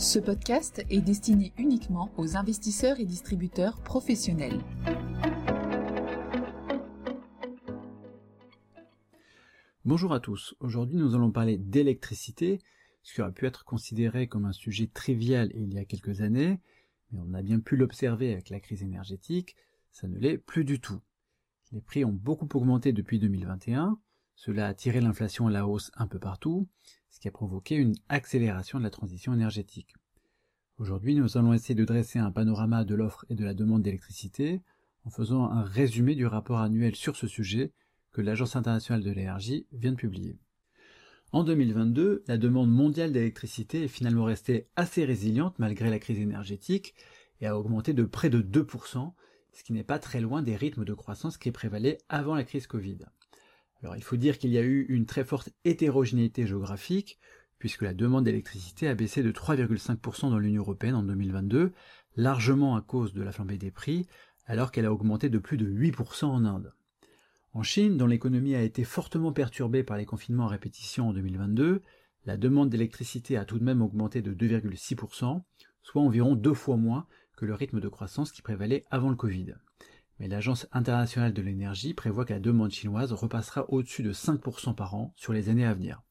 Ce podcast est destiné uniquement aux investisseurs et distributeurs professionnels. Bonjour à tous, aujourd'hui nous allons parler d'électricité, ce qui aurait pu être considéré comme un sujet trivial il y a quelques années, mais on a bien pu l'observer avec la crise énergétique, ça ne l'est plus du tout. Les prix ont beaucoup augmenté depuis 2021, cela a tiré l'inflation à la hausse un peu partout, ce qui a provoqué une accélération de la transition énergétique. Aujourd'hui, nous allons essayer de dresser un panorama de l'offre et de la demande d'électricité en faisant un résumé du rapport annuel sur ce sujet que l'Agence internationale de l'énergie vient de publier. En 2022, la demande mondiale d'électricité est finalement restée assez résiliente malgré la crise énergétique et a augmenté de près de 2%, ce qui n'est pas très loin des rythmes de croissance qui prévalaient avant la crise Covid. Il faut dire qu'il y a eu une très forte hétérogénéité géographique, puisque la demande d'électricité a baissé de 3,5% dans l'Union européenne en 2022, largement à cause de la flambée des prix, alors qu'elle a augmenté de plus de 8% en Inde. En Chine, dont l'économie a été fortement perturbée par les confinements à répétition en 2022, la demande d'électricité a tout de même augmenté de 2,6%, soit environ deux fois moins que le rythme de croissance qui prévalait avant le Covid mais l'Agence internationale de l'énergie prévoit que la demande chinoise repassera au-dessus de 5% par an sur les années à venir.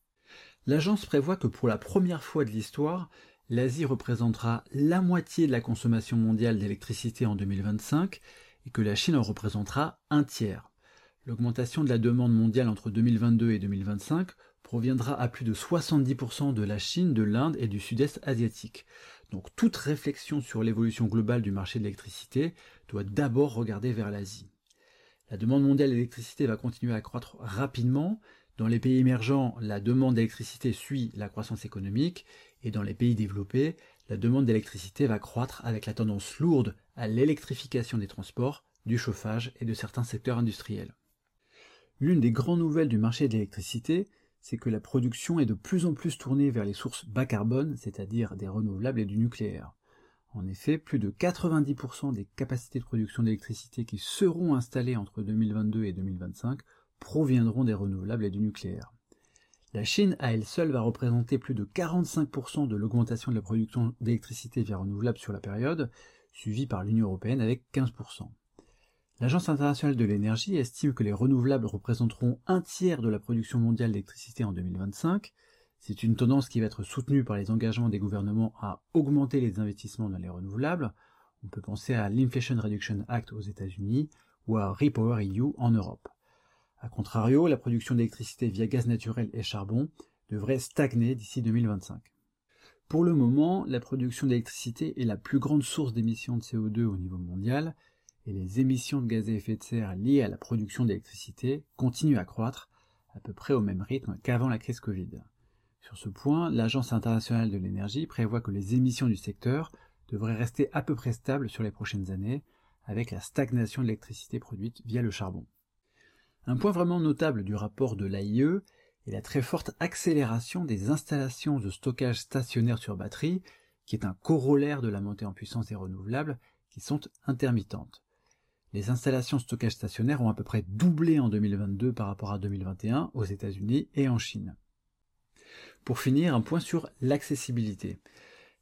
L'agence prévoit que pour la première fois de l'histoire, l'Asie représentera la moitié de la consommation mondiale d'électricité en 2025 et que la Chine en représentera un tiers. L'augmentation de la demande mondiale entre 2022 et 2025 proviendra à plus de 70% de la Chine, de l'Inde et du sud-est asiatique. Donc toute réflexion sur l'évolution globale du marché de l'électricité doit d'abord regarder vers l'Asie. La demande mondiale d'électricité va continuer à croître rapidement. Dans les pays émergents, la demande d'électricité suit la croissance économique et dans les pays développés, la demande d'électricité va croître avec la tendance lourde à l'électrification des transports, du chauffage et de certains secteurs industriels. L'une des grandes nouvelles du marché de l'électricité, c'est que la production est de plus en plus tournée vers les sources bas carbone, c'est-à-dire des renouvelables et du nucléaire. En effet, plus de 90% des capacités de production d'électricité qui seront installées entre 2022 et 2025 proviendront des renouvelables et du nucléaire. La Chine à elle seule va représenter plus de 45% de l'augmentation de la production d'électricité via renouvelables sur la période, suivie par l'Union européenne avec 15%. L'Agence internationale de l'énergie estime que les renouvelables représenteront un tiers de la production mondiale d'électricité en 2025. C'est une tendance qui va être soutenue par les engagements des gouvernements à augmenter les investissements dans les renouvelables. On peut penser à l'Inflation Reduction Act aux États-Unis ou à Repower EU en Europe. A contrario, la production d'électricité via gaz naturel et charbon devrait stagner d'ici 2025. Pour le moment, la production d'électricité est la plus grande source d'émissions de CO2 au niveau mondial, et les émissions de gaz à effet de serre liées à la production d'électricité continuent à croître à peu près au même rythme qu'avant la crise Covid. Sur ce point, l'Agence internationale de l'énergie prévoit que les émissions du secteur devraient rester à peu près stables sur les prochaines années, avec la stagnation de l'électricité produite via le charbon. Un point vraiment notable du rapport de l'AIE est la très forte accélération des installations de stockage stationnaire sur batterie, qui est un corollaire de la montée en puissance des renouvelables, qui sont intermittentes. Les installations stockage stationnaire ont à peu près doublé en 2022 par rapport à 2021 aux États-Unis et en Chine. Pour finir, un point sur l'accessibilité.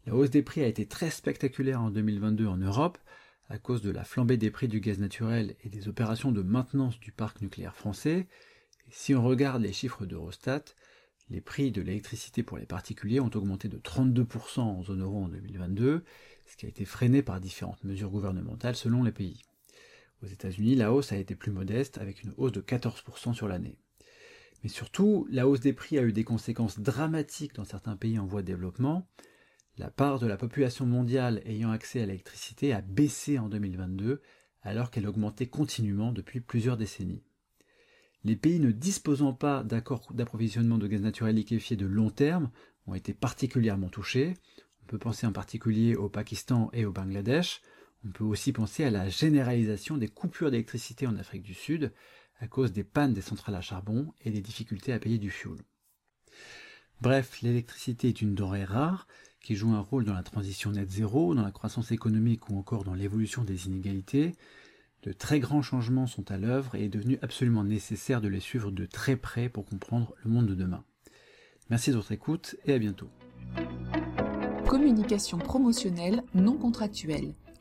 La hausse des prix a été très spectaculaire en 2022 en Europe à cause de la flambée des prix du gaz naturel et des opérations de maintenance du parc nucléaire français. Si on regarde les chiffres d'Eurostat, les prix de l'électricité pour les particuliers ont augmenté de 32% en zone euro en 2022, ce qui a été freiné par différentes mesures gouvernementales selon les pays. Aux États-Unis, la hausse a été plus modeste avec une hausse de 14% sur l'année. Mais surtout, la hausse des prix a eu des conséquences dramatiques dans certains pays en voie de développement. La part de la population mondiale ayant accès à l'électricité a baissé en 2022 alors qu'elle augmentait continuellement depuis plusieurs décennies. Les pays ne disposant pas d'accords d'approvisionnement de gaz naturel liquéfié de long terme ont été particulièrement touchés. On peut penser en particulier au Pakistan et au Bangladesh, on peut aussi penser à la généralisation des coupures d'électricité en Afrique du Sud à cause des pannes des centrales à charbon et des difficultés à payer du fioul. Bref, l'électricité est une denrée rare qui joue un rôle dans la transition net zéro, dans la croissance économique ou encore dans l'évolution des inégalités. De très grands changements sont à l'œuvre et il est devenu absolument nécessaire de les suivre de très près pour comprendre le monde de demain. Merci de votre écoute et à bientôt. Communication promotionnelle non contractuelle.